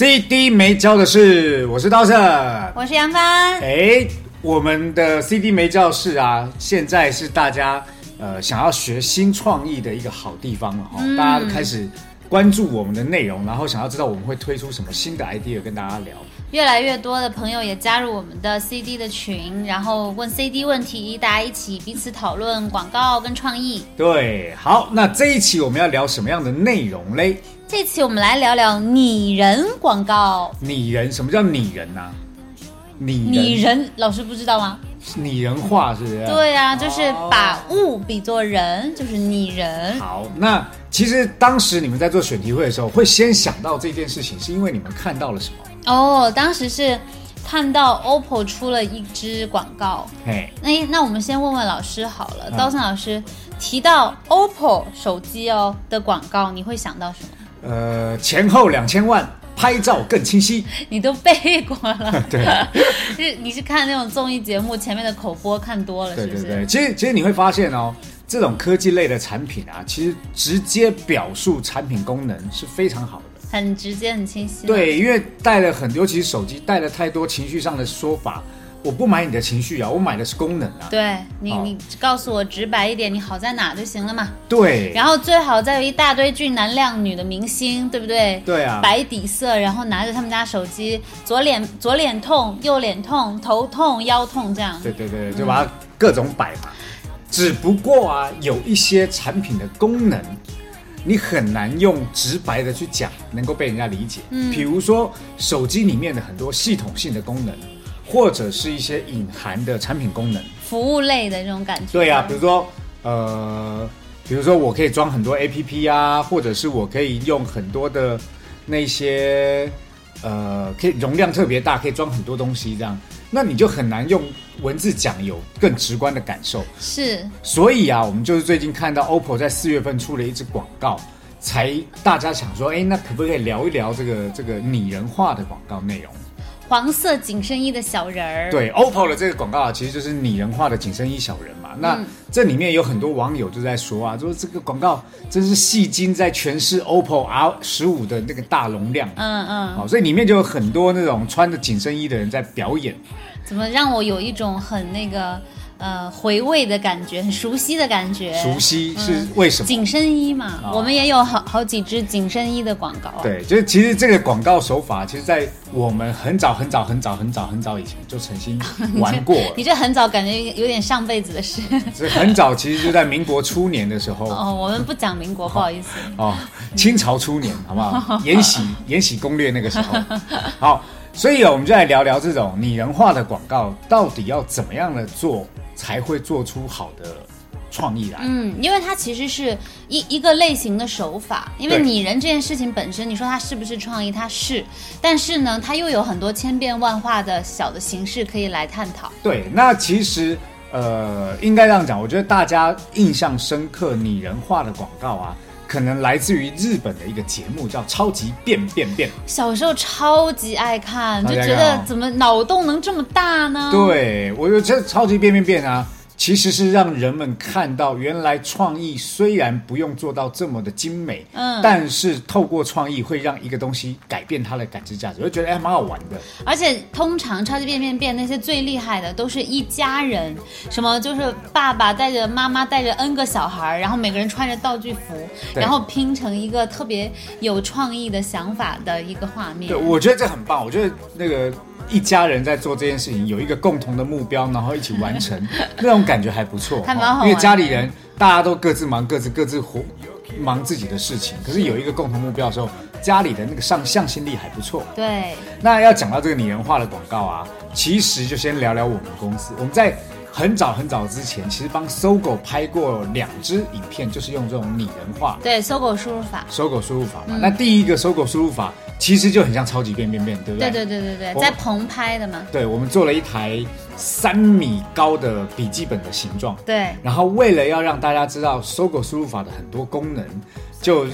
CD 没教的事，我是刀圣，我是杨帆。哎，我们的 CD 没教室啊，现在是大家呃想要学新创意的一个好地方了哈、大家都开始关注我们的内容，然后想要知道我们会推出什么新的 idea 跟大家聊。越来越多的朋友也加入我们的 CD 的群，然后问 CD 问题，大家一起彼此讨论广告跟创意。对，好，那这一期我们要聊什么样的内容嘞？这期我们来聊聊拟人广告。拟人，什么叫拟人呢、拟人拟人，老师不知道吗？拟人化是不是？对呀、就是哦把物比作人，就是拟人。好，那其实当时你们在做选题会的时候，会先想到这件事情，是因为你们看到了什么？哦，当时是看到 OPPO 出了一支广告。嘿，那那我们先问问老师好了，嗯刀森老师提到 OPPO 手机哦的广告，你会想到什么？呃，前后两千万，拍照更清晰。你都背过了，对，是你是看那种综艺节目前面的口播看多了，是不是？对对对，其实其实你会发现哦，这种科技类的产品啊，其实直接表述产品功能是非常好的。很直接很清晰。，对，因为带了很，尤其是手机带了太多情绪上的说法，我不买你的情绪啊，我买的是功能啊。对你好你告诉我直白一点，你好在哪就行了嘛。对，然后最好再有一大堆俊男靓女的明星，对不对？对啊白底色，然后拿着他们家手机，左脸左脸痛，右脸痛，头痛腰痛这样。对对对，就把它各种摆嘛。只不过啊，有一些产品的功能，你很难用直白的去讲，能够被人家理解。嗯，比如说手机里面的很多系统性的功能，或者是一些隐含的产品功能。服务类的这种感觉。对啊，比如说呃，比如说我可以装很多 A P P 啊，或者是我可以用很多的那些呃，可以容量特别大，可以装很多东西这样，那你就很难用文字讲有更直观的感受。是所以啊，我们就是最近看到 OPPO 在四月份出了一支广告，才大家想说，哎，那可不可以聊一聊这个这个拟人化的广告内容？黄色紧身衣的小人儿。对，OPPO 的这个广告啊，其实就是拟人化的紧身衣小人嘛。那这里面有很多网友就在说啊，说这个广告真是戏精在诠释 OPPO R 十五的那个大容量。嗯嗯，好，所以里面就有很多那种穿着紧身衣的人在表演。怎么让我有一种很那个呃回味的感觉，很熟悉的感觉？熟悉是为什么？紧身衣嘛，哦我们也有好好几支紧身衣的广告。，对，就是其实这个广告手法，其实在我们很早很早很早很早很早以前就曾经玩过了。你这很早感觉有点上辈子的事。这很早，其实就在民国初年的时候 哦，我们不讲民国，不好意思。哦，清朝初年，好不好？《延禧延禧攻略》那个时候，好，所以啊，我们就来聊聊这种拟人化的广告，到底要怎么样的做才会做出好的创意来？嗯，因为它其实是一一个类型的手法，因为拟人这件事情本身，你说它是不是创意？它是，但是呢，它又有很多千变万化的小的形式可以来探讨。对，那其实呃，应该这样讲，我觉得大家印象深刻拟人化的广告啊。可能来自于日本的一个节目，叫《超级变变变》。小时候超级爱看，就觉得怎么脑洞能这么大呢？对，我觉得这超级变变变啊，其实是让人们看到原来创意虽然不用做到这么的精美，嗯但是透过创意会让一个东西改变它的感知价值，我就觉得哎蛮好玩的。而且通常超级变变变那些最厉害的都是一家人，什么就是爸爸带着妈妈带着 N 个小孩，然后每个人穿着道具服，然后拼成一个特别有创意的想法的一个画面对，。我觉得这很棒。我觉得那个一家人在做这件事情，有一个共同的目标，然后一起完成，那种感觉还不错。还蛮好因为家里人大家都各自忙各自各自活忙自己的事情，可是有一个共同目标的时候，家里的那个上向心力还不错。对，那要讲到这个拟人化的广告啊，其实就先聊聊我们公司。我们在很早很早之前，其实帮搜狗拍过两支影片，就是用这种拟人化对，搜狗输入法，搜狗输入法嘛。那第一个搜狗输入法其实就很像超级变变变，对不对？对？对对对对，在棚拍的嘛，对，我们做了一台三米高的笔记本的形状，对，然后为了要让大家知道搜狗输入法的很多功能，就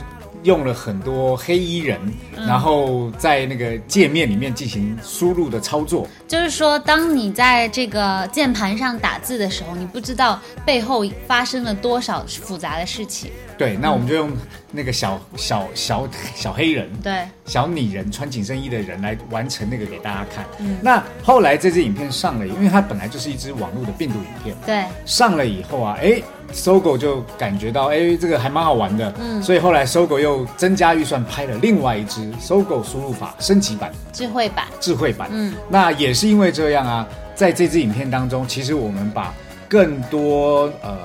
用了很多黑衣人，嗯然后在那个界面里面进行输入的操作。就是说，当你在这个键盘上打字的时候，你不知道背后发生了多少复杂的事情。对，那我们就用那个小小小小黑人。对，小拟人穿紧身衣的人来完成那个给大家看。那后来这支影片上了，因为它本来就是一支网络的病毒影片，对，上了以后啊，哎，搜狗就感觉到，哎，这个还蛮好玩的，嗯，所以后来搜狗又增加预算拍了另外一支搜狗输入法升级版、智慧版，智慧版，嗯，那也是因为这样啊，在这支影片当中，其实我们把更多呃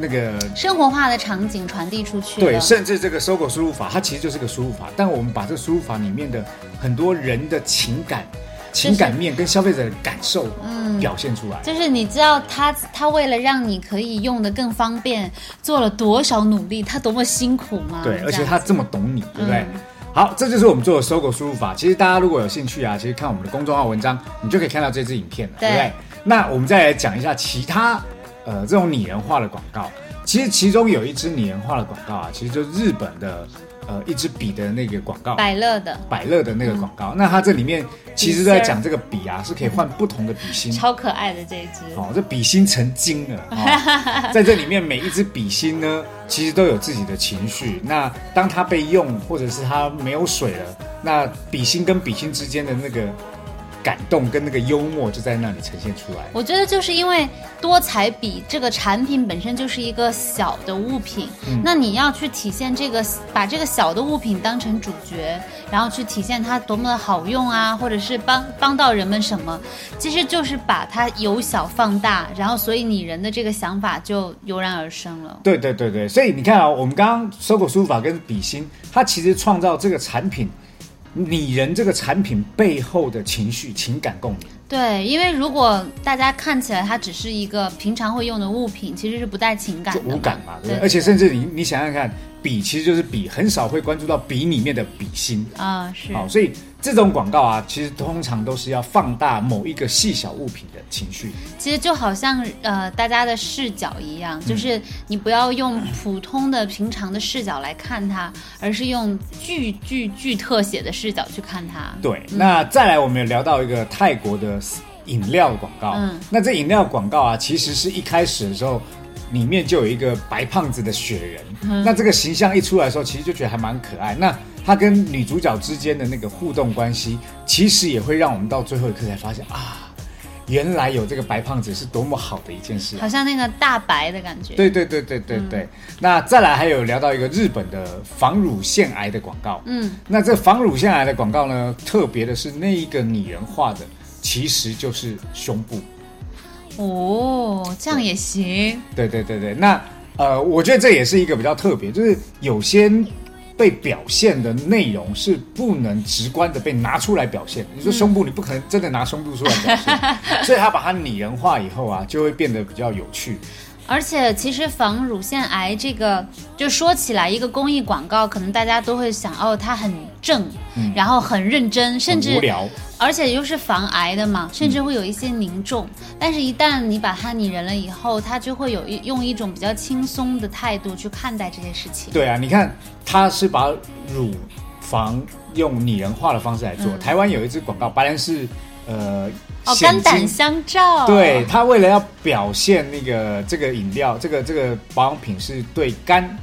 那个生活化的场景传递出去对，甚至这个搜狗输入法，它其实就是个输入法，但我们把这个输入法里面的很多人的情感、情感面跟消费者的感受，嗯表现出来。就是你知道他他为了让你可以用的更方便，做了多少努力，他多么辛苦吗？对，而且他这么懂你，对不对？嗯好，这就是我们做的搜狗输入法。其实大家如果有兴趣啊，其实看我们的公众号文章，你就可以看到这支影片了，对对不对？那我们再来讲一下其他呃这种拟人化的广告。其实其中有一支拟人化的广告啊，其实就是日本的呃一支笔的那个广告。百乐的百乐的那个广告，那它这里面其实在讲这个笔啊，是可以换不同的笔芯。超可爱的这一支，哦，这笔芯成精了、哦，在这里面每一支笔芯呢，其实都有自己的情绪。那当它被用，或者是它没有水了，那笔芯跟笔芯之间的那个感动跟那个幽默就在那里呈现出来。我觉得就是因为多彩笔这个产品本身就是一个小的物品，嗯那你要去体现这个，把这个小的物品当成主角，然后去体现它多么的好用啊，或者是帮帮到人们什么，其实就是把它由小放大，然后所以你人的这个想法就油然而生了。对对对对，所以你看啊、我们刚刚搜狗输入法跟笔芯，它其实创造这个产品。拟人这个产品背后的情绪、情感共鸣，对，因为如果大家看起来它只是一个平常会用的物品，其实是不带情感的，无感嘛，对不对？对而且甚至你你想想看，笔其实就是笔，很少会关注到笔里面的笔芯。啊，是。好，所以这种广告啊，其实通常都是要放大某一个细小物品的情绪。其实就好像呃大家的视角一嗯样，就是你不要用普通的平常的视角来看它，而是用巨巨巨特写的视角去看它。对，那再来我们有聊到一个泰国的饮料广告，嗯那这饮料广告啊，其实是一开始的时候。里面就有一个白胖子的雪人，嗯那这个形象一出来的时候，其实就觉得还蛮可爱。那他跟女主角之间的那个互动关系，其实也会让我们到最后一刻才发现啊，原来有这个白胖子是多么好的一件事啊、好像那个大白的感觉。对对对对对对。那再来还有聊到一个日本的防乳腺癌的广告，嗯，那这防乳腺癌的广告呢，特别的是那一个拟人化的，其实就是胸部。哦，这样也行。对对对对，那呃，我觉得这也是一个比较特别，就是有些被表现的内容是不能直观的被拿出来表现。你说胸部，你不可能真的拿胸部出来表现，所以他把它拟人化以后啊，就会变得比较有趣。而且其实防乳腺癌这个，就说起来一个公益广告，可能大家都会想，哦，它很正，然后很认真，甚至无聊。而且又是防癌的嘛，甚至会有一些凝重。但是，一旦你把它拟人了以后，它就会有一用一种比较轻松的态度去看待这些事情。对啊，你看，他是把乳房用拟人化的方式来做。台湾有一支广告，白兰氏呃哦，肝胆相照。对，他为了要表现那个这个饮料，这个这个保养品是对肝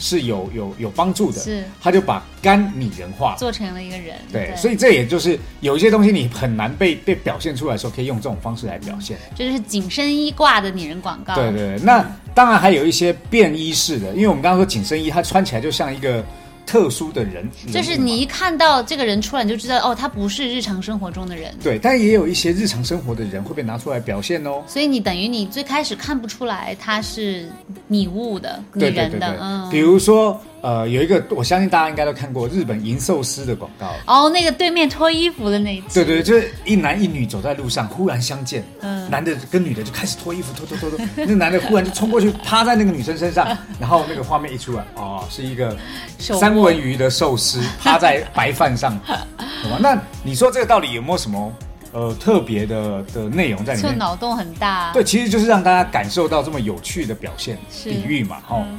是有有有帮助的，是他就把肝拟人化。做成了一个人。对，所以这也就是有一些东西你很难被被表现出来的时候，可以用这种方式来表现。这就是紧身衣挂的拟人广告。对对对，那当然还有一些便衣式的，因为我们刚刚说紧身衣，它穿起来就像一个特殊的人，就是你一看到这个人出来，你就知道哦，他不是日常生活中的人。对，但也有一些日常生活的人会被拿出来表现哦。所以你等于你最开始看不出来他是拟物的、拟对对对对人的，，嗯，比如说呃，有一个我相信大家应该都看过日本银寿司的广告。哦，那个对面脱衣服的那一集。对对，就是一男一女走在路上，忽然相见，嗯男的跟女的就开始脱衣服，脱脱脱脱，那男的忽然就冲过去，趴在那个女生身上，然后那个画面一出来，哦，是一个三文鱼的寿司趴在白饭上，好吧？那你说这个到底有没有什么呃特别的的内容在里面？就脑洞很大。对，其实就是让大家感受到这么有趣的表现比喻嘛，哦。嗯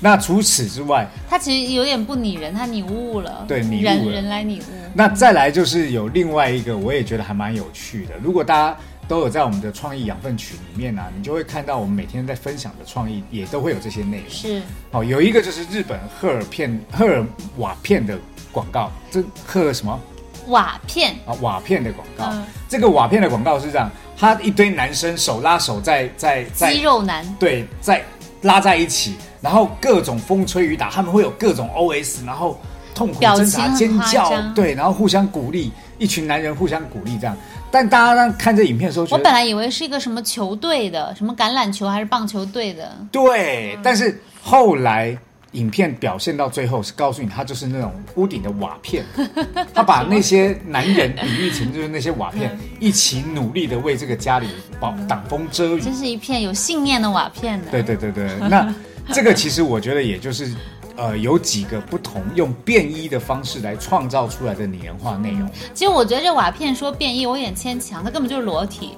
那除此之外，他其实有点不拟人，他拟物了。对拟物人人来拟物。那再来就是有另外一个，我也觉得还蛮有趣的。如果大家都有在我们的创意养分群里面呢、啊，你就会看到我们每天在分享的创意也都会有这些内容。是好，有一个就是日本赫尔片赫尔瓦片的广告，这赫尔什么瓦片，啊？瓦片的广告。嗯这个瓦片的广告是这样，他一堆男生手拉手在在在肌肉男。对，在拉在一起，然后各种风吹雨打，他们会有各种 OS，然后痛苦挣扎、尖叫，对，然后互相鼓励，一群男人互相鼓励这样。但大家让看这影片的时候，我本来以为是一个什么球队的，什么橄榄球还是棒球队的。对，但是后来影片表现到最后是告诉你，他就是那种屋顶的瓦片，他把那些男人比喻成就是那些瓦片，一起努力的为这个家里保挡风遮雨。真是一片有信念的瓦片呢。对对对对，那 这个其实我觉得也就是。呃，有几个不同用变衣的方式来创造出来的拟人化内容，其实我觉得这瓦片说变异有点牵强，它根本就是裸体，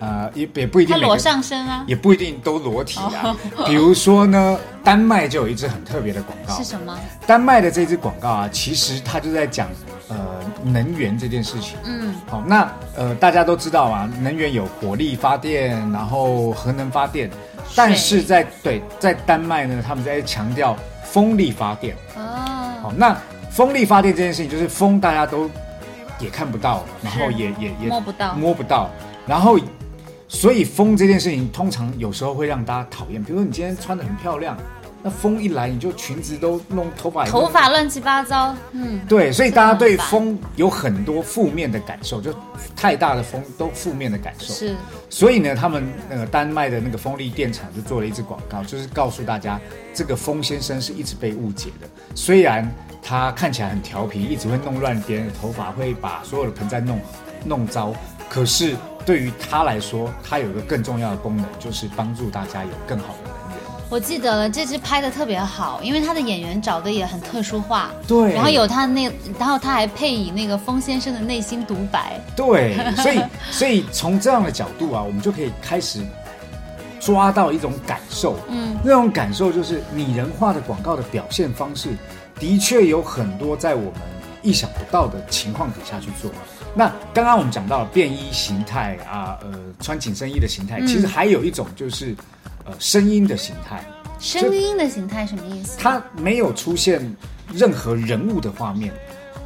呃，也也不一定它裸上身啊。也不一定都裸体啊。比如说呢，丹麦就有一支很特别的广告是，什么？丹麦的这支广告啊，其实它就在讲呃能源这件事情。嗯，好，那呃大家都知道啊，能源有火力发电，然后核能发电，但是在对在丹麦呢，他们在强调风力发电。哦，好，那风力发电这件事情，就是风大家都也看不到，然后也也也摸不到摸不到，然后所以风这件事情，通常有时候会让大家讨厌。比如说你今天穿的很漂亮，那风一来，你就裙子都弄头发头发乱七八糟。嗯，对，所以大家对风有很多负面的感受，就太大的风都负面的感受。是所以呢，他们那个丹麦的那个风力电厂就做了一支广告，就是告诉大家，这个风先生是一直被误解的。虽然他看起来很调皮，一直会弄乱别人的头发，会把所有的盆栽弄弄糟，可是对于他来说，他有一个更重要的功能，就是帮助大家有更好的能源。我记得了，这支拍的特别好，因为他的演员找的也很特殊化。对然后有他那，然后他还配以那个风先生的内心独白。对，所以 所以从这样的角度啊，我们就可以开始抓到一种感受，嗯，那种感受就是拟人化的广告的表现方式，的确有很多在我们意想不到的情况底下去做。那刚刚我们讲到了便衣形态啊，呃，穿紧身衣的形态，嗯其实还有一种就是呃声音的形态，声音的形态什么意思？它没有出现任何人物的画面，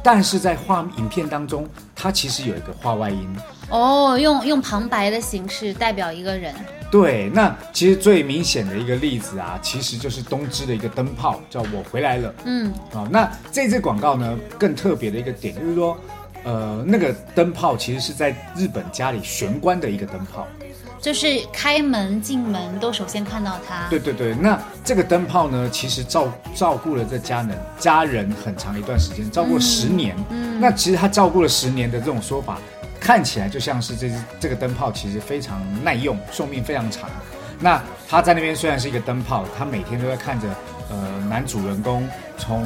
但是在画影片当中，它其实有一个画外音。哦，用用旁白的形式代表一个人。对，那其实最明显的一个例子啊，其实就是东芝的一个灯泡，叫“我回来了”。嗯，好，那这支广告呢，更特别的一个点就是说，呃，那个灯泡其实是在日本家里玄关的一个灯泡。就是开门进门都首先看到它。对对对，那这个灯泡呢，其实照照顾了这家人家人很长一段时间，照顾了十年。嗯那其实他照顾了十年的这种说法，看起来就像是这这个灯泡其实非常耐用，寿命非常长。那他在那边虽然是一个灯泡，他每天都在看着呃男主人公从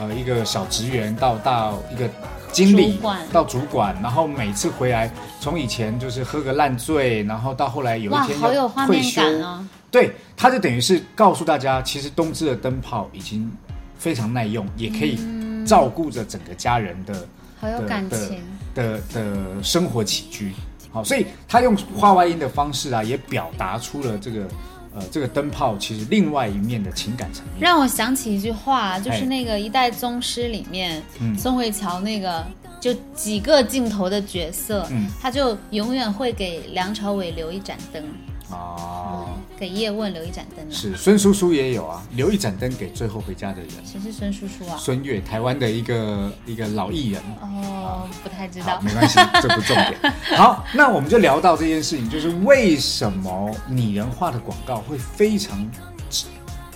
呃一个小职员到到一个经理到主管，然后每次回来从以前就是喝个烂醉，然后到后来有一，天好有要画面退休，感哦。对，他就等于是告诉大家，其实东芝的灯泡已经非常耐用，也可以照顾着整个家人的、好有的的感情。的的生活起居。好，所以他用画外音的方式啊，也表达出了这个呃这个灯泡其实另外一面的情感层面。让我想起一句话，就是哎那个《一代宗师》里面，嗯宋慧乔那个就几个镜头的角色，嗯他就永远会给梁朝伟留一盏灯，啊，给叶问留一盏灯啊。是孙叔叔也有啊，留一盏灯给最后回家的人。谁是孙叔叔啊？孙越，台湾的一个一个老艺人。哦，不太知，道。没关系，这不重点。好，那我们就聊到这件事情，就是为什么拟人化的广告会非常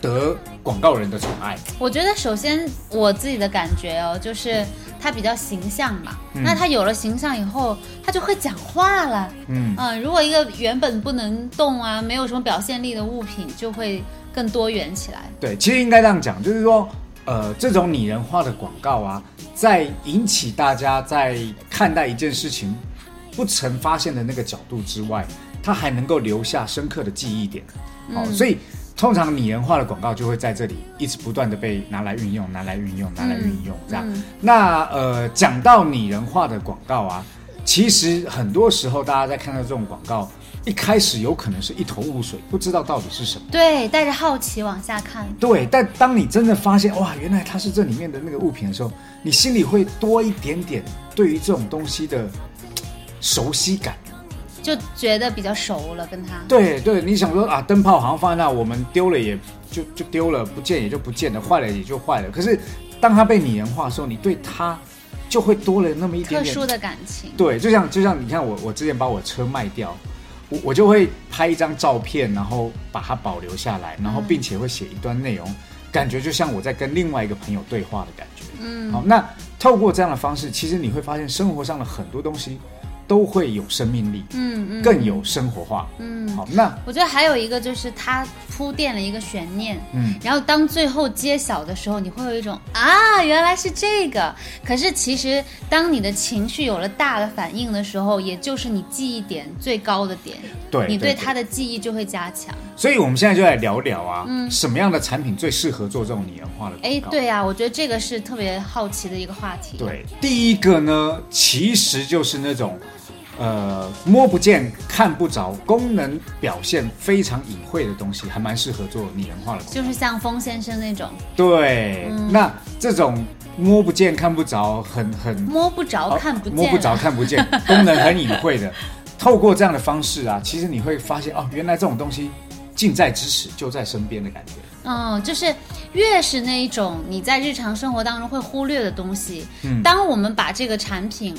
得广告人的宠爱。我觉得首先我自己的感觉哦，就是它比较形象嘛。嗯那它有了形象以后，它就会讲话了。嗯，嗯，如果一个原本不能动啊，没有什么表现力的物品，就会更多元起来。对，其实应该这样讲，就是说，呃，这种拟人化的广告啊，在引起大家在看待一件事情不曾发现的那个角度之外，它还能够留下深刻的记忆点。好、所以通常拟人化的广告就会在这里一直不断的被拿来运用，拿来运用，拿来运用，这样。嗯那呃，讲到拟人化的广告啊，其实很多时候大家在看到这种广告，一开始有可能是一头雾水，不知道到底是什么。对，带着好奇往下看。对，但当你真的发现哇，原来它是这里面的那个物品的时候，你心里会多一点点对于这种东西的熟悉感。就觉得比较熟了，跟他。对对，你想说啊，灯泡好像放在那，我们丢了也就就丢了，不见也就不见了，坏了也就坏了。可是当它被拟人化的时候，你对它就会多了那么一点点特殊的感情。对，就像就像你看我我之前把我车卖掉，我我就会拍一张照片，然后把它保留下来，然后并且会写一段内容，感觉就像我在跟另外一个朋友对话的感觉。嗯，好，那透过这样的方式，其实你会发现生活上的很多东西都会有生命力，嗯嗯，更有生活化。嗯。好，那我觉得还有一个就是它铺垫了一个悬念，嗯，然后当最后揭晓的时候，你会有一种啊，原来是这个。可是其实当你的情绪有了大的反应的时候，也就是你记忆点最高的点，对，你对对它的记忆就会加强。所以我们现在就来聊聊啊，什么样的产品最适合做这种拟人化的广哎，对啊，我觉得这个是特别好奇的一个话题。，对，第一个呢，其实就是那种，呃，摸不见、看不着，功能表现非常隐晦的东西，还蛮适合做拟人化的。就是像风先生那种对，那这种摸不见、看不着，很很摸不着、看不见、摸不着、。看不见，功能很隐晦的，透过这样的方式啊，其实你会发现哦，原来这种东西近在咫尺，就在身边的感觉。嗯，就是越是那一种你在日常生活当中会忽略的东西，嗯当我们把这个产品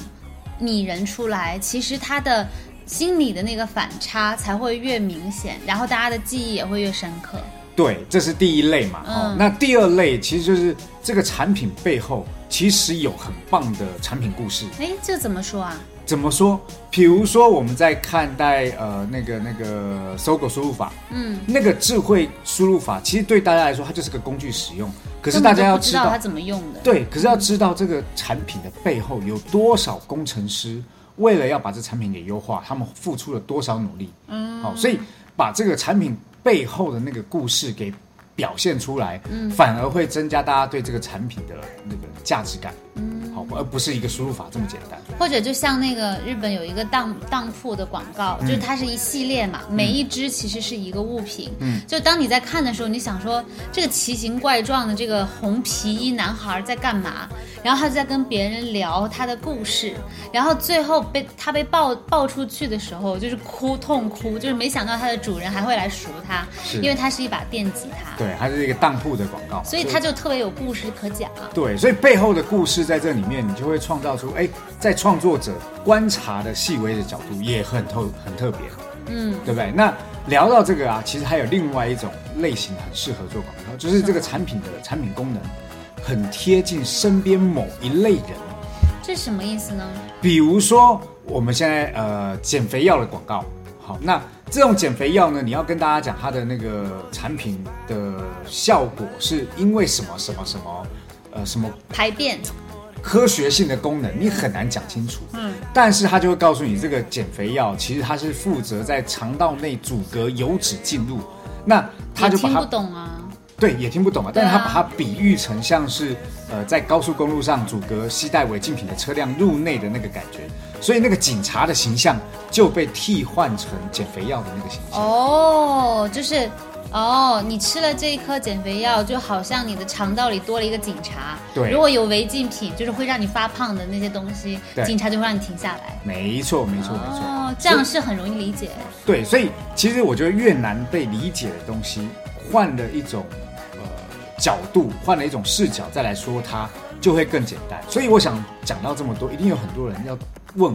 拟人出来，其实它的心理的那个反差才会越明显，然后大家的记忆也会越深刻。对，这是第一类嘛。哦嗯，那第二类其实就是这个产品背后其实有很棒的产品故事。哎，这怎么说啊？怎么说？比如说我们在看待呃那个那个搜狗输入法，嗯，那个智慧输入法，其实对大家来说它就是个工具使用。可是大家要知道，它怎么用的。对，可是要知道这个产品的背后有多少工程师为了要把这产品给优化，他们付出了多少努力。嗯，好，所以把这个产品背后的那个故事给表现出来，嗯，反而会增加大家对这个产品的那个价值感。嗯，好，而不是一个输入法这么简单。或者就像那个日本有一个当当铺的广告，就是它是一系列嘛，每一只其实是一个物品。嗯，就当你在看的时候，你想说这个奇形怪状的这个红皮衣男孩在干嘛？然后他就在跟别人聊他的故事，然后最后被他被抱抱出去的时候，就是哭痛哭，就是没想到他的主人还会来赎他，是因为它是一把电吉他，对，它是一个当铺的广告，所以它就特别有故事可讲。对，所以背后的故事在这里面，你就会创造出，哎，在创作者观察的细微的角度也很特很特别，嗯，对不对？那聊到这个啊，其实还有另外一种类型很适合做广告，就是这个产品的产品功能很贴近身边某一类人，这是什么意思呢？比如说我们现在呃减肥药的广告，好，那这种减肥药呢，你要跟大家讲它的那个产品的效果是因为什么什么什么，呃什么排便，科学性的功能，你很难讲清楚。嗯，但是他就会告诉你，这个减肥药其实它是负责在肠道内阻隔油脂进入，那他就把它也听不懂啊。对也听不懂啊但是他把它比喻成像是呃在高速公路上阻隔携带违禁品的车辆入内的那个感觉，所以那个警察的形象就被替换成减肥药的那个形象。哦，就是哦，你吃了这一颗减肥药，就好像你的肠道里多了一个警察。对如果有违禁品，就是会让你发胖的那些东西，警察就会让你停下来。没错，没错，没错。哦，这样是很容易理解。对，所以其实我觉得越难被理解的东西，换了一种呃角度，换了一种视角再来说它，就会更简单。所以我想讲到这么多，一定有很多人要问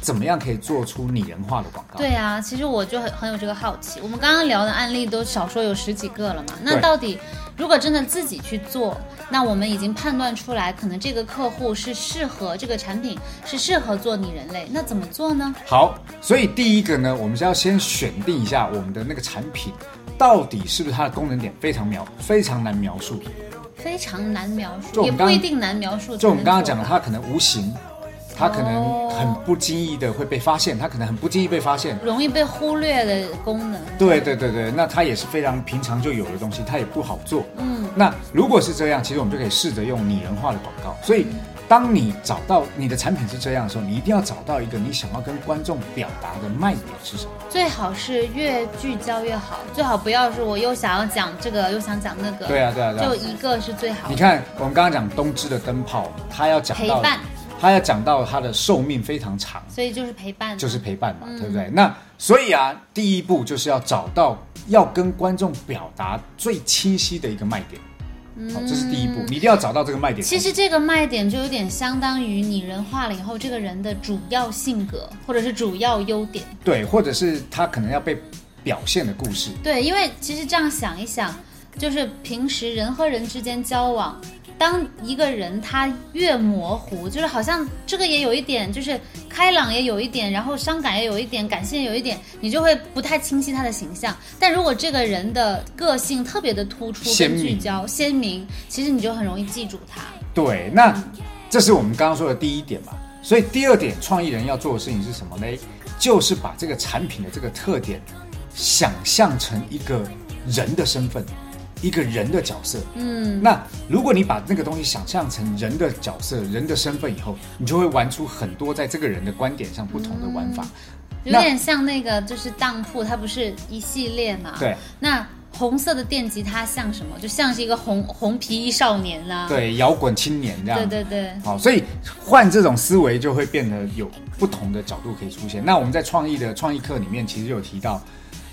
怎么样可以做出拟人化的广告？对啊，其实我就很很有这个好奇。我们刚刚聊的案例都少说有十几个了嘛，那到底如果真的自己去做，那我们已经判断出来，可能这个客户是适合这个产品是适合做拟人类，那怎么做呢？好，所以第一个呢，我们是要先选定一下我们的那个产品到底是不是它的功能点非常描非常难描述。非常难描述，也不一定难描述。就我们刚刚讲的，它可能无形，它可能很不经意的会被发现，它可能很不经意被发现。容易被忽略的功能。对对对对，那它也是非常平常就有的东西，它也不好做。嗯，那如果是这样，其实我们就可以试着用拟人化的广告。所以，当你找到你的产品是这样的时候，你一定要找到一个你想要跟观众表达的卖点是什么。最好是越聚焦越好，最好不要是我又想要讲这个，又想讲那个。对啊对啊对啊就一个是最好的。你看，我们刚刚讲东芝的灯泡，它要讲到陪伴，它要讲到它的寿命非常长，所以就是陪伴，就是陪伴嘛，嗯对不对？那所以啊，第一步就是要找到要跟观众表达最清晰的一个卖点。好，这是第一步，你一定要找到这个卖点。嗯其实这个卖点就有点相当于拟人化了以后，这个人的主要性格或者是主要优点。对，或者是他可能要被表现的故事。对，因为其实这样想一想，就是平时人和人之间交往，当一个人他越模糊，就是好像这个也有一点，就是开朗也有一点，然后伤感也有一点，感性也有一点，你就会不太清晰他的形象。但如果这个人的个性特别的突出鲜明跟聚焦鲜明，其实你就很容易记住他。对，那这是我们刚刚说的第一点嘛。所以第二点，创意人要做的事情是什么呢？就是把这个产品的这个特点想象成一个人的身份，一个人的角色。嗯，那如果你把那个东西想象成人的角色、人的身份以后，你就会玩出很多在这个人的观点上不同的玩法。有点像那个就是当铺，它不是一系列嘛？对。那红色的电吉他像什么？就像是一个红红皮衣少年啦、对，摇滚青年这样。对对对，好，所以换这种思维就会变得有不同的角度可以出现。那我们在创意的创意课里面，其实有提到，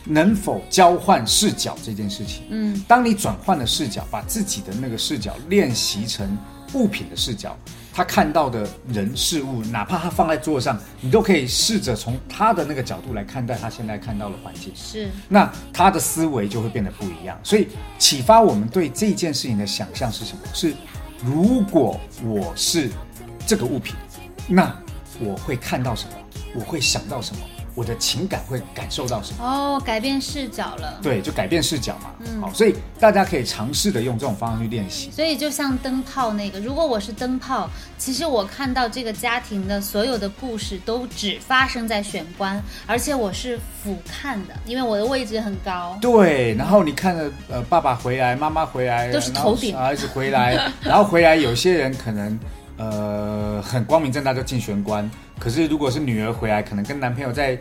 能否交换视角这件事情。嗯，当你转换了视角，把自己的那个视角练习成物品的视角，他看到的人事物，哪怕他放在桌上，你都可以试着从他的那个角度来看待他现在看到的环境。是那他的思维就会变得不一样。所以启发我们对这件事情的想象是什么？是如果我是这个物品，那我会看到什么？我会想到什么？我的情感会感受到什么？哦，改变视角了。对，就改变视角嘛。嗯好，所以大家可以尝试的用这种方式去练习。所以就像灯泡那个，如果我是灯泡，其实我看到这个家庭的所有的故事都只发生在玄关，而且我是俯瞰的，因为我的位置很高。对，然后你看着呃，爸爸回来，妈妈回来，都是头顶儿子回来，然后回来，有些人可能呃很光明正大就进玄关，可是如果是女儿回来，可能跟男朋友在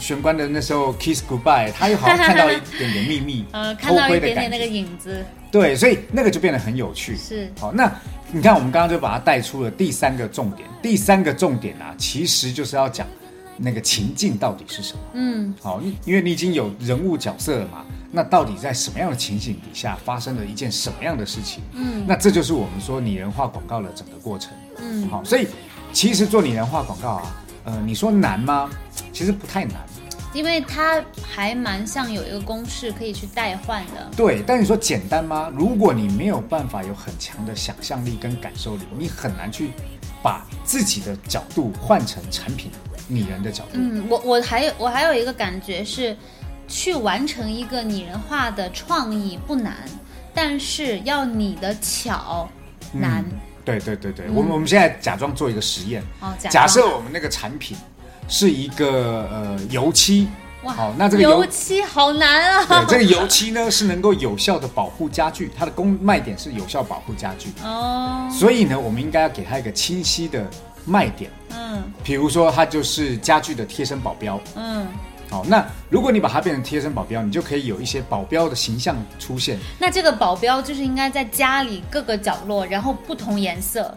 玄关的那时候 kiss goodbye，她又好像看到一点点秘密，呃，看偷到一点点那个影子，对，所以那个就变得很有趣。是好，那你看我们刚刚就把它带出了第三个重点，第三个重点啊，其实就是要讲那个情境到底是什么。嗯，好，你因为你已经有人物角色了嘛，那到底在什么样的情景底下发生了一件什么样的事情？嗯，那这就是我们说拟人化广告的整个过程。嗯，好，所以其实做拟人化广告啊，呃，你说难吗？其实不太难。因为它还蛮像有一个公式可以去代换的。对，但你说简单吗？如果你没有办法有很强的想象力跟感受力，你很难去把自己的角度换成产品拟人的角度。嗯，我我还有我还有一个感觉是，去完成一个拟人化的创意不难，但是要你的巧难。对对对对，我们我们现在假装做一个实验，哦，假假设我们那个产品是一个呃油漆，哇，好那这个油油漆好难啊。对，这个油漆呢是能够有效的保护家具，它的功卖点是有效保护家具，哦，所以呢，我们应该要给它一个清晰的卖点，嗯。比如说它就是家具的贴身保镖。嗯，好，那如果你把它变成贴身保镖，你就可以有一些保镖的形象出现。那这个保镖就是应该在家里各个角落，然后不同颜色，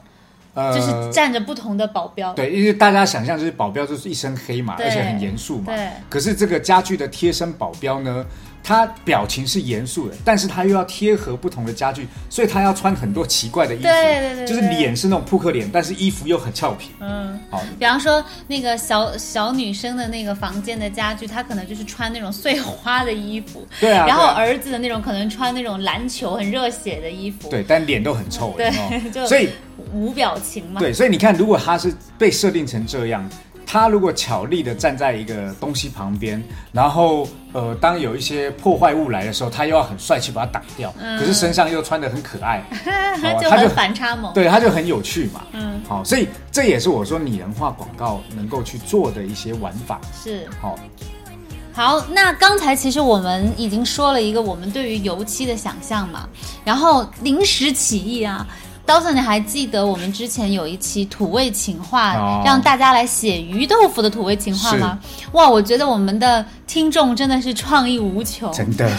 呃，就是站着不同的保镖。对，因为大家想象就是保镖就是一身黑嘛，而且很严肃嘛。对可是这个家具的贴身保镖呢，他表情是严肃的，但是他又要贴合不同的家具，所以他要穿很多奇怪的衣服，对对对对就是脸是那种扑克脸，但是衣服又很俏皮。嗯，好，比方说那个小小女生的那个房间的家具，她可能就是穿那种碎花的衣服，对啊然后儿子的那种可能穿那种篮球很热血的衣服，对，但脸都很臭，对有？有就所以无表情嘛。对，所以你看，如果他是被设定成这样，他如果巧丽的站在一个东西旁边，然后呃，当有一些破坏物来的时候，他又要很帅气把它挡掉，可是身上又穿的很可爱，他就很反差萌。对，他就很有趣嘛。嗯，好，所以这也是我说拟人化广告能够去做的一些玩法。是。好，好，那刚才其实我们已经说了一个我们对于油漆的想象嘛，然后临时起意啊。刀子，你还记得我们之前有一期土味情话，哦让大家来写鱼豆腐的土味情话吗？哇，我觉得我们的听众真的是创意无穷，真的，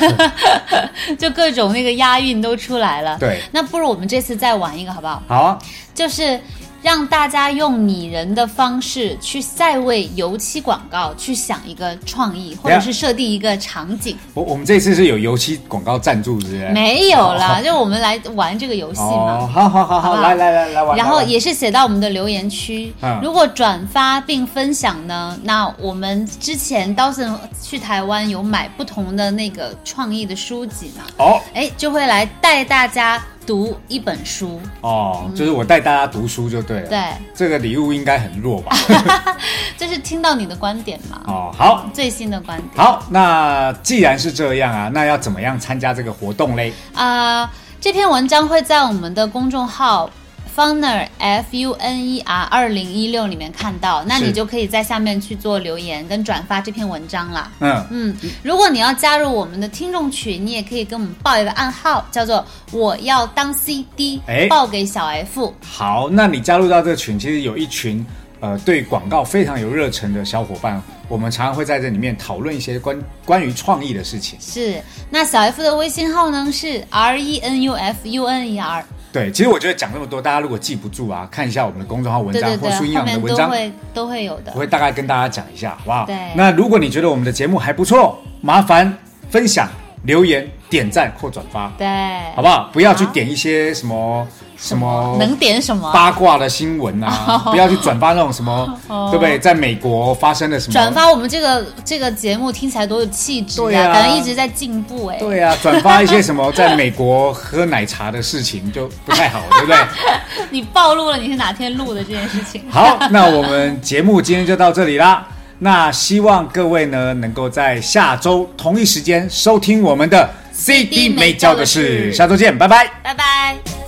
就各种那个押韵都出来了。对那不如我们这次再玩一个好不好？好啊，就是让大家用拟人的方式去再为油漆广告去想一个创意，或者是设定一个场景。我我们这次是有油漆广告赞助，是不是？没有啦，就我们来玩这个游戏嘛。哦，好好好好，来来来来玩。然后也是写到我们的留言区。嗯如果转发并分享呢，那我们之前 Dawson 去台湾有买不同的那个创意的书籍嘛，哦哎，就会来带大家读一本书。哦，就是我带大家读书就对了。对，这个礼物应该很弱吧？就是听到你的观点嘛，哦，好。最新的观点。好，那既然是这样啊，那要怎么样参加这个活动嘞？啊、这篇文章会在我们的公众号 Funner F U N E R 二零一六里面看到，那你就可以在下面去做留言跟转发这篇文章啦。嗯，嗯，如果你要加入我们的听众群，你也可以跟我们报一个暗号，叫做“我要当 CD”，哎报给小 F。好，那你加入到这个群，其实有一群呃对广告非常有热忱的小伙伴，我们常常会在这里面讨论一些关关于创意的事情。是，那小 F 的微信号呢是 R E N U F U N E R，对，其实我觉得讲那么多，大家如果记不住啊，看一下我们的公众号文章或书音后面朗的文章，都会都会有的我。会大概跟大家讲一下，好不好？对那如果你觉得我们的节目还不错，麻烦分享、留言、点赞或转发，对，好不好？不要去好点一些什么什么能点什么？八卦的新闻啊，不要去转发那种什么，哦对不对？在美国发生的什么转发我们这个这个节目听起来多有气质对啊感觉一直在进步哎。对啊，转发一些什么 在美国喝奶茶的事情就不太好，对不对？你暴露了你是哪天录的这件事情。好，那我们节目今天就到这里啦。那希望各位呢能够在下周同一时间收听我们的 CD 没教的事，下周见，拜拜。拜拜。